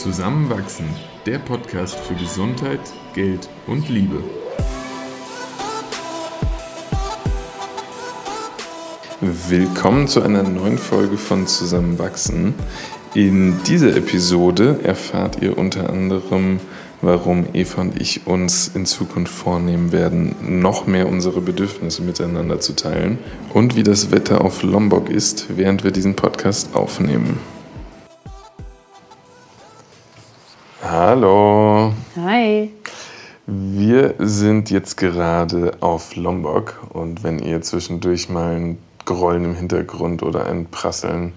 Zusammenwachsen, der Podcast für Gesundheit, Geld und Liebe. Willkommen zu einer neuen Folge von Zusammenwachsen. In dieser Episode erfahrt ihr unter anderem, warum Eva und ich uns in Zukunft vornehmen werden, noch mehr unsere Bedürfnisse miteinander zu teilen und wie das Wetter auf Lombok ist, während wir diesen Podcast aufnehmen. Hallo. Hi. Wir sind jetzt gerade auf Lombok und wenn ihr zwischendurch mal ein Grollen im Hintergrund oder ein Prasseln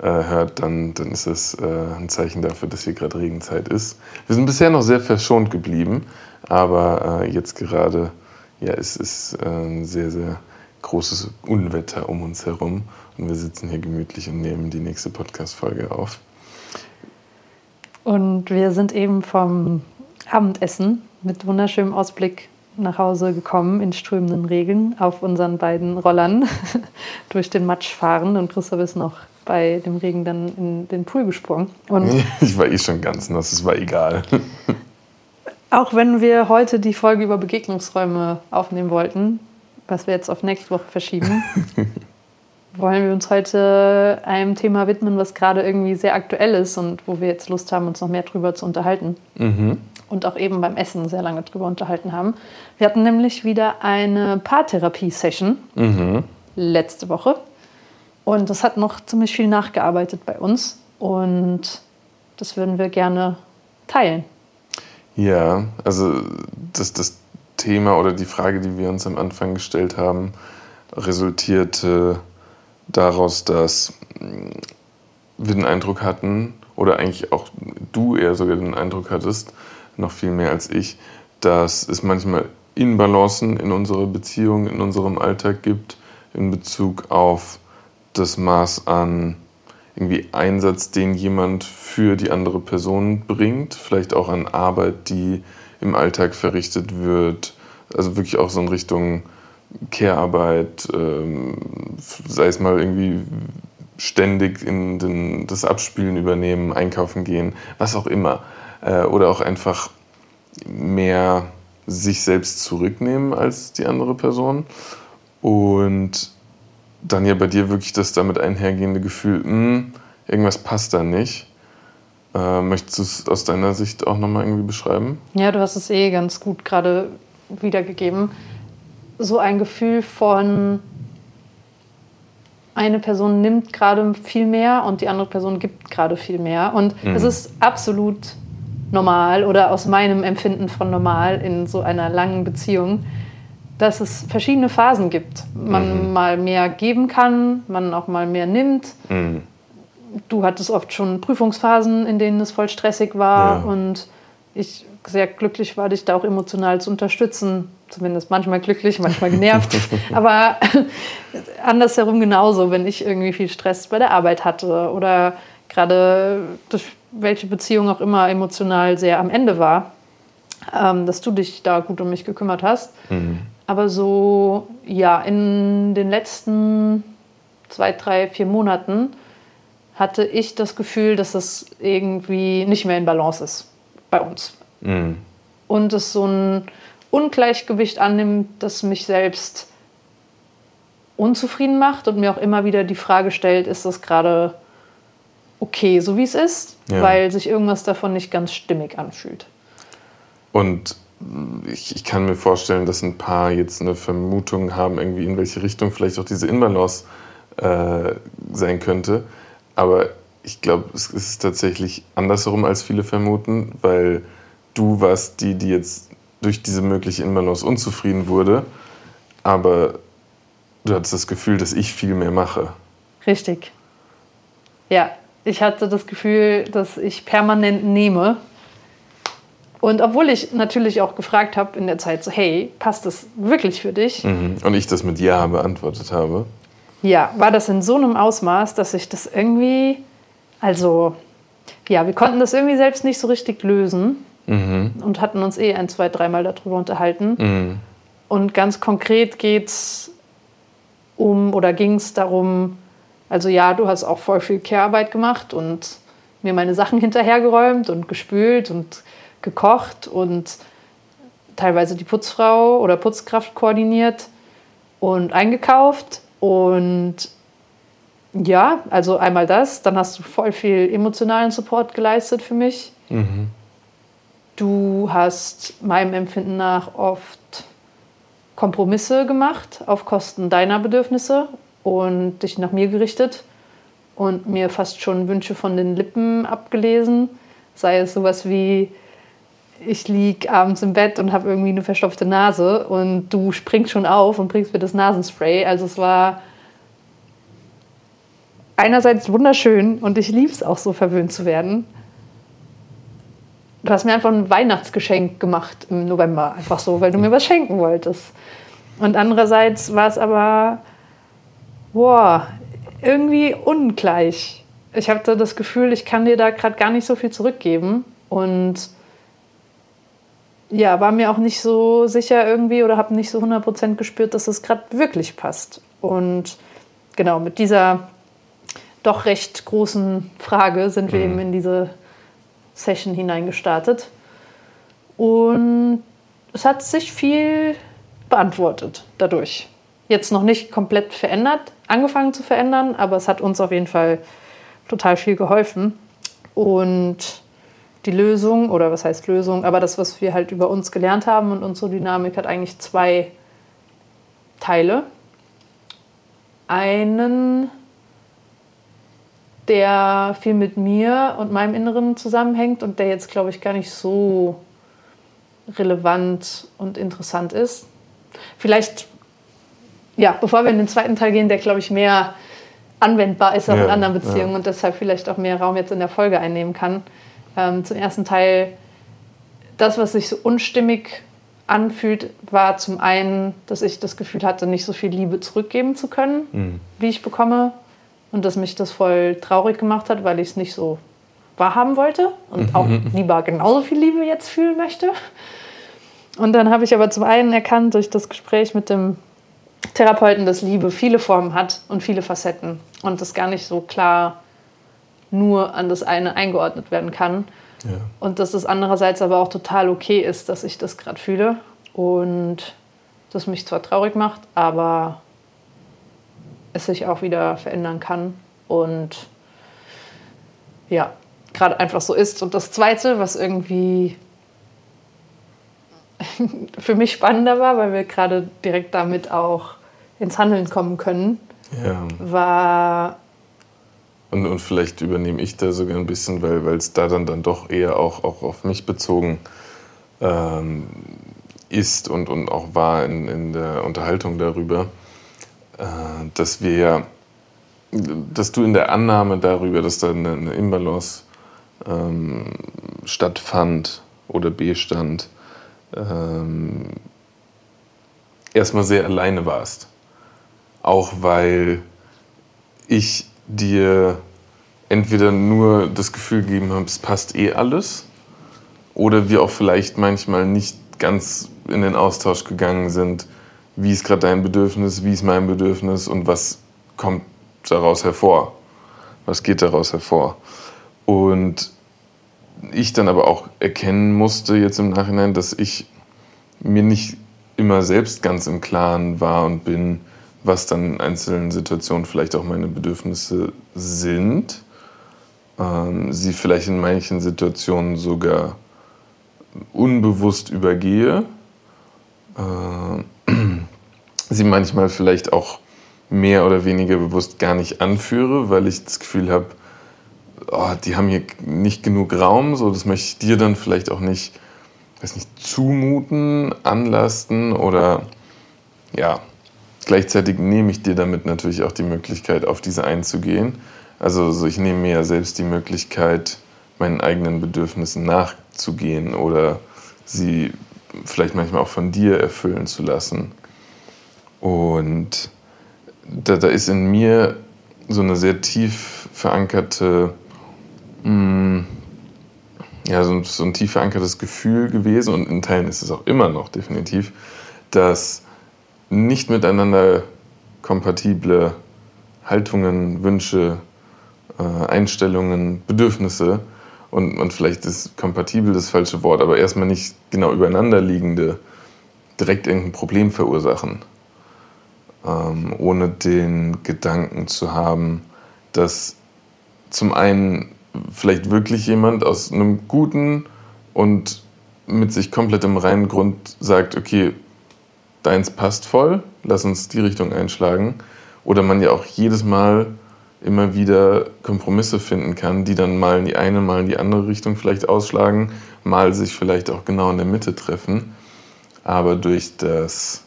äh, hört, dann, dann ist es äh, ein Zeichen dafür, dass hier gerade Regenzeit ist. Wir sind bisher noch sehr verschont geblieben, aber äh, jetzt gerade ja, ist es äh, ein sehr, sehr großes Unwetter um uns herum und wir sitzen hier gemütlich und nehmen die nächste Podcast-Folge auf. Und wir sind eben vom Abendessen mit wunderschönem Ausblick nach Hause gekommen in strömenden Regen auf unseren beiden Rollern durch den Matsch fahren. Und Christoph ist noch bei dem Regen dann in den Pool gesprungen. Und ich war eh schon ganz nass, es war egal. auch wenn wir heute die Folge über Begegnungsräume aufnehmen wollten, was wir jetzt auf nächste Woche verschieben, wollen wir uns heute einem Thema widmen, was gerade irgendwie sehr aktuell ist und wo wir jetzt Lust haben, uns noch mehr drüber zu unterhalten. Mhm. Und auch eben beim Essen sehr lange drüber unterhalten haben. Wir hatten nämlich wieder eine Paartherapie-Session mhm. letzte Woche. Und das hat noch ziemlich viel nachgearbeitet bei uns. Und das würden wir gerne teilen. Ja, also das, das Thema oder die Frage, die wir uns am Anfang gestellt haben, resultierte daraus, dass mm, wir den Eindruck hatten, oder eigentlich auch du eher sogar den Eindruck hattest, noch viel mehr als ich, dass es manchmal Inbalancen in unserer Beziehung, in unserem Alltag gibt, in Bezug auf das Maß an irgendwie Einsatz, den jemand für die andere Person bringt, vielleicht auch an Arbeit, die im Alltag verrichtet wird, also wirklich auch so in Richtung Care-Arbeit, ähm, sei es mal irgendwie ständig in den, das Abspielen übernehmen, einkaufen gehen, was auch immer. Äh, oder auch einfach mehr sich selbst zurücknehmen als die andere Person. Und dann ja bei dir wirklich das damit einhergehende Gefühl, mh, hm, irgendwas passt da nicht. Äh, möchtest du es aus deiner Sicht auch nochmal irgendwie beschreiben? Ja, du hast es eh ganz gut gerade wiedergegeben so ein Gefühl von, eine Person nimmt gerade viel mehr und die andere Person gibt gerade viel mehr. Und mhm. es ist absolut normal oder aus meinem Empfinden von normal in so einer langen Beziehung, dass es verschiedene Phasen gibt. Man mhm. mal mehr geben kann, man auch mal mehr nimmt. Mhm. Du hattest oft schon Prüfungsphasen, in denen es voll stressig war ja. und ich sehr glücklich war, dich da auch emotional zu unterstützen. Zumindest manchmal glücklich, manchmal genervt. Aber andersherum genauso, wenn ich irgendwie viel Stress bei der Arbeit hatte oder gerade durch welche Beziehung auch immer emotional sehr am Ende war, ähm, dass du dich da gut um mich gekümmert hast. Mhm. Aber so, ja, in den letzten zwei, drei, vier Monaten hatte ich das Gefühl, dass es irgendwie nicht mehr in Balance ist bei uns. Mhm. Und es so ein Ungleichgewicht annimmt, das mich selbst unzufrieden macht und mir auch immer wieder die Frage stellt, ist das gerade okay, so wie es ist, ja. weil sich irgendwas davon nicht ganz stimmig anfühlt. Und ich, ich, kann mir vorstellen, dass ein paar jetzt eine Vermutung haben, irgendwie in welche Richtung vielleicht auch diese Inbalance äh, sein könnte. Aber ich glaube, es ist tatsächlich andersherum, als viele vermuten, weil du warst die, die jetzt durch diese mögliche Inbalance unzufrieden wurde, aber du hattest das Gefühl, dass ich viel mehr mache. Richtig. Ja, ich hatte das Gefühl, dass ich permanent nehme. Und obwohl ich natürlich auch gefragt habe in der Zeit, so, hey, passt das wirklich für dich? Mhm. Und ich das mit Ja beantwortet habe. Ja, war das in so einem Ausmaß, dass ich das irgendwie, also, ja, wir konnten das irgendwie selbst nicht so richtig lösen mhm. und hatten uns eh ein, zwei, dreimal darüber unterhalten. Mhm. Und ganz konkret geht es um oder ging es darum, also ja, du hast auch voll viel Care-Arbeit gemacht und mir meine Sachen hinterhergeräumt und gespült und gekocht und teilweise die Putzfrau oder Putzkraft koordiniert und eingekauft. Und ja, also einmal das, dann hast du voll viel emotionalen Support geleistet für mich. Mhm. Du hast meinem Empfinden nach oft Kompromisse gemacht auf Kosten deiner Bedürfnisse und dich nach mir gerichtet und mir fast schon Wünsche von den Lippen abgelesen. Sei es sowas wie, ich liege abends im Bett und habe irgendwie eine verstopfte Nase und du springst schon auf und bringst mir das Nasenspray. Also es war einerseits wunderschön und ich liebe es auch so verwöhnt zu werden. Du hast mir einfach ein Weihnachtsgeschenk gemacht im November, einfach so, weil du mir was schenken wolltest. Und andererseits war es aber, boah, irgendwie ungleich. Ich hatte das Gefühl, ich kann dir da gerade gar nicht so viel zurückgeben und ja, war mir auch nicht so sicher irgendwie oder habe nicht so 100% gespürt, dass es gerade wirklich passt. Und genau, mit dieser doch recht großen Frage sind wir mhm. eben in diese Session hineingestartet. Und es hat sich viel beantwortet dadurch. Jetzt noch nicht komplett verändert, angefangen zu verändern, aber es hat uns auf jeden Fall total viel geholfen. Und die Lösung, oder was heißt Lösung, aber das, was wir halt über uns gelernt haben und unsere Dynamik hat eigentlich zwei Teile. Einen, der viel mit mir und meinem Inneren zusammenhängt und der jetzt, glaube ich, gar nicht so relevant und interessant ist. Vielleicht, ja, bevor wir in den zweiten Teil gehen, der, glaube ich, mehr anwendbar ist auch ja, in anderen Beziehungen ja. und deshalb vielleicht auch mehr Raum jetzt in der Folge einnehmen kann ähm, zum ersten Teil, das, was sich so unstimmig anfühlt, war zum einen, dass ich das Gefühl hatte, nicht so viel Liebe zurückgeben zu können, mhm. wie ich bekomme. Und dass mich das voll traurig gemacht hat, weil ich es nicht so wahrhaben wollte und mhm. auch lieber genauso viel Liebe jetzt fühlen möchte. Und dann habe ich aber zum einen erkannt durch das Gespräch mit dem Therapeuten, dass Liebe viele Formen hat und viele Facetten und das gar nicht so klar nur an das eine eingeordnet werden kann. Ja. Und dass es andererseits aber auch total okay ist, dass ich das gerade fühle und das mich zwar traurig macht, aber es sich auch wieder verändern kann und ja, gerade einfach so ist. Und das Zweite, was irgendwie für mich spannender war, weil wir gerade direkt damit auch ins Handeln kommen können, ja. war und, und vielleicht übernehme ich da sogar ein bisschen, weil es da dann, dann doch eher auch, auch auf mich bezogen ähm, ist und, und auch war in, in der Unterhaltung darüber, dass wir dass du in der Annahme darüber, dass da eine, eine Imbalance ähm, stattfand oder bestand, ähm, erstmal sehr alleine warst. Auch weil ich dir entweder nur das Gefühl gegeben haben, es passt eh alles, oder wir auch vielleicht manchmal nicht ganz in den Austausch gegangen sind, wie ist gerade dein Bedürfnis, wie ist mein Bedürfnis und was kommt daraus hervor, was geht daraus hervor. Und ich dann aber auch erkennen musste jetzt im Nachhinein, dass ich mir nicht immer selbst ganz im Klaren war und bin, was dann in einzelnen Situationen vielleicht auch meine Bedürfnisse sind. Ähm, sie vielleicht in manchen Situationen sogar unbewusst übergehe. Äh, sie manchmal vielleicht auch mehr oder weniger bewusst gar nicht anführe, weil ich das Gefühl habe, oh, die haben hier nicht genug Raum, so das möchte ich dir dann vielleicht auch nicht, weiß nicht zumuten, anlasten oder ja, Gleichzeitig nehme ich dir damit natürlich auch die Möglichkeit, auf diese einzugehen. Also, also ich nehme mir ja selbst die Möglichkeit, meinen eigenen Bedürfnissen nachzugehen oder sie vielleicht manchmal auch von dir erfüllen zu lassen. Und da, da ist in mir so eine sehr tief verankerte, mh, mm, ja, so, so ein tief verankertes Gefühl gewesen. Und in Teilen ist es auch immer noch definitiv, dass nicht miteinander kompatible Haltungen, Wünsche, äh, Einstellungen, Bedürfnisse und, und vielleicht ist kompatibel das falsche Wort, aber erstmal nicht genau übereinander liegende direkt irgendein Problem verursachen, ähm, ohne den Gedanken zu haben, dass zum einen vielleicht wirklich jemand aus einem guten und mit sich komplett im reinen Grund sagt, okay, deins passt voll, lass uns die Richtung einschlagen. Oder man ja auch jedes Mal immer wieder Kompromisse finden kann, die dann mal in die eine, mal in die andere Richtung vielleicht ausschlagen, mal sich vielleicht auch genau in der Mitte treffen. Aber durch das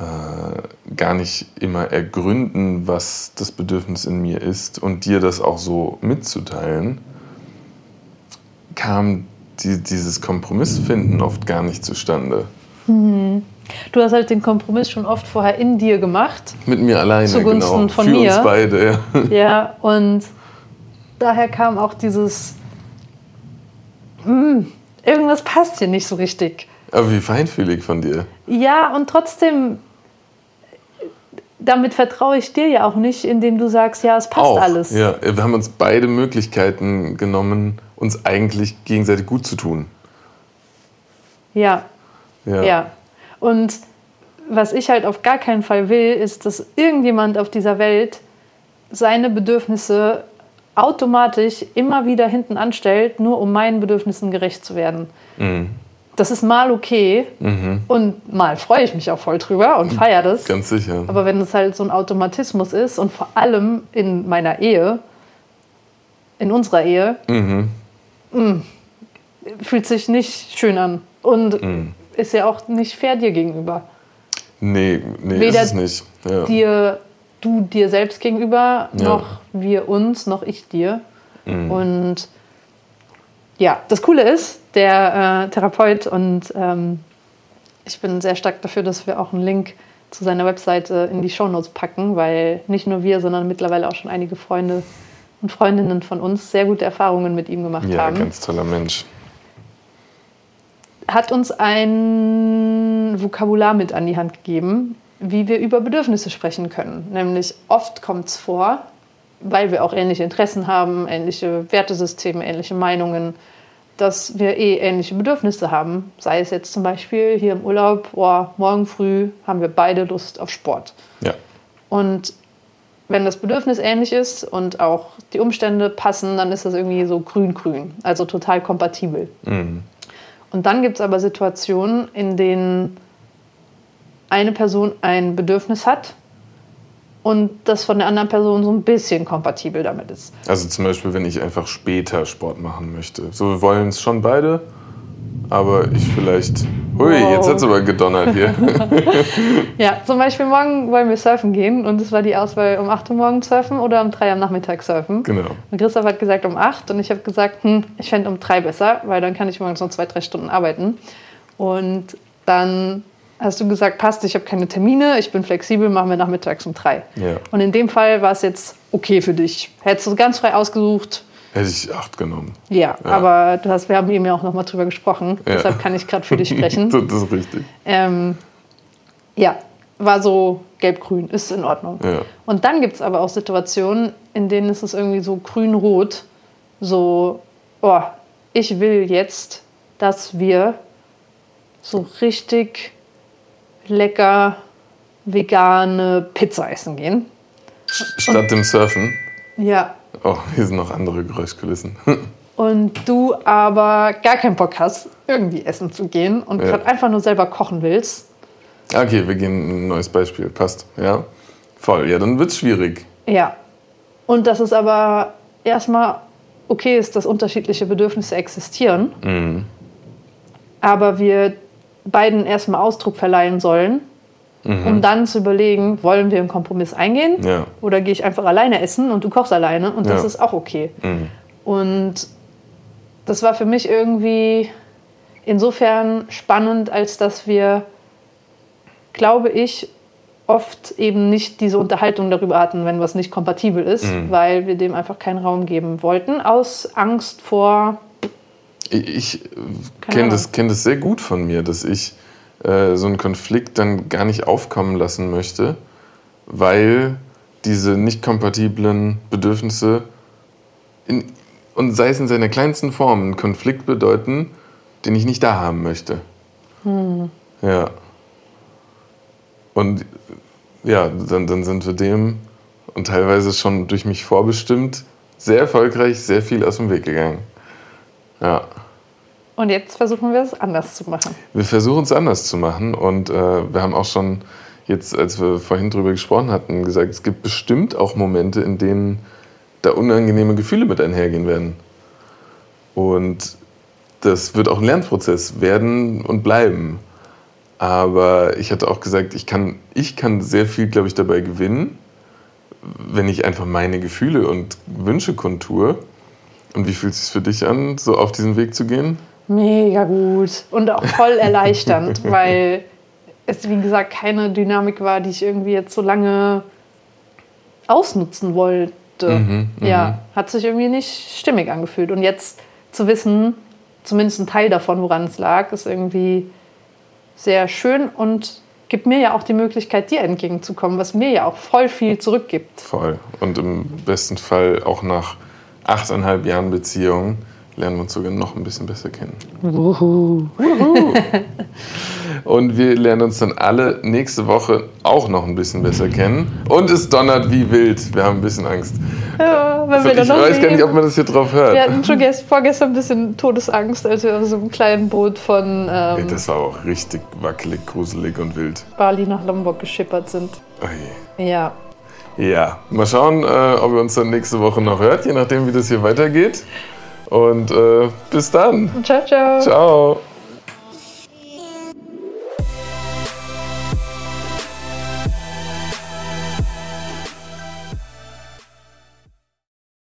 äh, gar nicht immer ergründen, was das Bedürfnis in mir ist und dir das auch so mitzuteilen, kam die, dieses Kompromissfinden oft gar nicht zustande. Mhm. Du hast halt den Kompromiss schon oft vorher in dir gemacht. Mit mir alleine, zugunsten genau. von Für mir. uns beide, ja. Ja, und daher kam auch dieses, "Hm, irgendwas passt hier nicht so richtig. Aber wie feinfühlig von dir. Ja, und trotzdem, damit vertraue ich dir ja auch nicht, indem du sagst, ja, es passt auch. alles. Ja, wir haben uns beide Möglichkeiten genommen, uns eigentlich gegenseitig gut zu tun. ja. Ja. Ja. Und was ich halt auf gar keinen Fall will, ist, dass irgendjemand auf dieser Welt seine Bedürfnisse automatisch immer wieder hinten anstellt, nur um meinen Bedürfnissen gerecht zu werden. Mhm. Das ist mal okay Mhm. und mal freue ich mich auch voll drüber und feiere das. Ganz sicher. Aber wenn es halt so ein Automatismus ist und vor allem in meiner Ehe, in unserer Ehe, Mhm. fühlt sich nicht schön an und Mhm. ist ja auch nicht fair dir gegenüber. Nee, nee Weder ist es nicht. Ja. dir, du dir selbst gegenüber, Ja. noch wir uns, noch ich dir. Mhm. Und ja, das Coole ist, der äh, Therapeut und ähm, ich bin sehr stark dafür, dass wir auch einen Link zu seiner Webseite in die Shownotes packen, weil nicht nur wir, sondern mittlerweile auch schon einige Freunde und Freundinnen von uns sehr gute Erfahrungen mit ihm gemacht ja, haben. ganz toller Mensch. hat uns ein Vokabular mit an die Hand gegeben, wie wir über Bedürfnisse sprechen können. Nämlich oft kommt es vor, weil wir auch ähnliche Interessen haben, ähnliche Wertesysteme, ähnliche Meinungen, dass wir eh ähnliche Bedürfnisse haben. Sei es jetzt zum Beispiel hier im Urlaub, boah, morgen früh haben wir beide Lust auf Sport. Ja. Und wenn das Bedürfnis ähnlich ist und auch die Umstände passen, dann ist das irgendwie so grün-grün, also total kompatibel. Mhm. Und dann gibt es aber Situationen, in denen eine Person ein Bedürfnis hat und das von der anderen Person so ein bisschen kompatibel damit ist. Also zum Beispiel, wenn ich einfach später Sport machen möchte. So, wir wollen es schon beide, aber ich vielleicht. Hui, Wow. jetzt hat es aber gedonnert hier. Ja, zum Beispiel morgen wollen wir surfen gehen und es war die Auswahl um 8 Uhr morgens surfen oder um 3 Uhr am Nachmittag surfen. genau. Und Christoph hat gesagt um 8 und ich habe gesagt, hm, ich fände um 3 besser, weil dann kann ich morgens noch zwei, drei Stunden arbeiten. Und dann hast du gesagt, passt, ich habe keine Termine, ich bin flexibel, machen wir nachmittags um 3. Ja. Und in dem Fall war es jetzt okay für dich. Hättest du ganz frei ausgesucht, Hätte ich acht genommen. ja, Ja. aber du hast, wir haben eben ja auch nochmal drüber gesprochen, Ja. deshalb kann ich gerade für dich sprechen. das ist richtig. ähm, ja, war so gelb-grün, ist in Ordnung. Und dann gibt es aber auch Situationen, in denen ist es irgendwie so grün-rot, so, oh, ich will jetzt, dass wir so richtig lecker vegane Pizza essen gehen. Statt dem Surfen. Ja. Oh, hier sind noch andere Geräuschkulissen. Und du aber gar keinen Bock hast, irgendwie essen zu gehen und Ja. gerade einfach nur selber kochen willst. Okay, wir gehen ein neues Beispiel. Passt. Ja. Voll. Ja, dann wird's schwierig. Ja. Und dass es aber erstmal okay ist, dass unterschiedliche Bedürfnisse existieren, Mhm. aber wir beiden erstmal Ausdruck verleihen sollen, um dann zu überlegen, wollen wir einen Kompromiss eingehen Mhm. Ja. oder gehe ich einfach alleine essen und du kochst alleine und das Ja. ist auch okay. Mhm. Und das war für mich irgendwie insofern spannend, als dass wir, glaube ich, oft eben nicht diese Unterhaltung darüber hatten, wenn was nicht kompatibel ist, Mhm. weil wir dem einfach keinen Raum geben wollten, aus Angst vor, Ich, kenne das, kenn das sehr gut von mir, dass ich äh, so einen Konflikt dann gar nicht aufkommen lassen möchte, weil diese nicht kompatiblen Bedürfnisse in, und sei es in seiner kleinsten Form einen Konflikt bedeuten, den ich nicht da haben möchte. Hm. Ja. Und ja, dann, dann sind wir dem und teilweise schon durch mich vorbestimmt sehr erfolgreich sehr viel aus dem Weg gegangen. Ja. Und jetzt versuchen wir es anders zu machen. Wir versuchen es anders zu machen und äh, wir haben auch schon jetzt, als wir vorhin drüber gesprochen hatten, gesagt, es gibt bestimmt auch Momente, in denen da unangenehme Gefühle mit einhergehen werden. Und das wird auch ein Lernprozess werden und bleiben. Aber ich hatte auch gesagt, ich kann, ich kann sehr viel, glaube ich, dabei gewinnen, wenn ich einfach meine Gefühle und Wünsche kontue. Und wie fühlt es sich für dich an, so auf diesen Weg zu gehen? Mega gut und auch voll erleichternd, weil es, wie gesagt, keine Dynamik war, die ich irgendwie jetzt so lange ausnutzen wollte. Mhm, ja, mhm. hat sich irgendwie nicht stimmig angefühlt. Und jetzt zu wissen, zumindest ein Teil davon, woran es lag, ist irgendwie sehr schön und gibt mir ja auch die Möglichkeit, dir entgegenzukommen, was mir ja auch voll viel zurückgibt. Voll. Und im besten Fall auch nach achteinhalb Jahren Beziehung lernen wir uns sogar noch ein bisschen besser kennen. Uhu. Uhu. Und wir lernen uns dann alle nächste Woche auch noch ein bisschen besser kennen. Und es donnert wie wild. Wir haben ein bisschen Angst. Ja, wenn wir ich dann weiß gar nicht, ob man das hier drauf hört. Wir hatten schon gest vorgestern ein bisschen Todesangst, als wir auf so einem kleinen Boot von. Ähm, Ey, das war auch richtig wackelig, gruselig und wild. Bali nach Lombok geschippert sind. Oh je. Ja. Ja, mal schauen, äh, ob ihr uns dann nächste Woche noch hört, je nachdem, wie das hier weitergeht. Und äh, bis dann. Ciao, ciao. Ciao.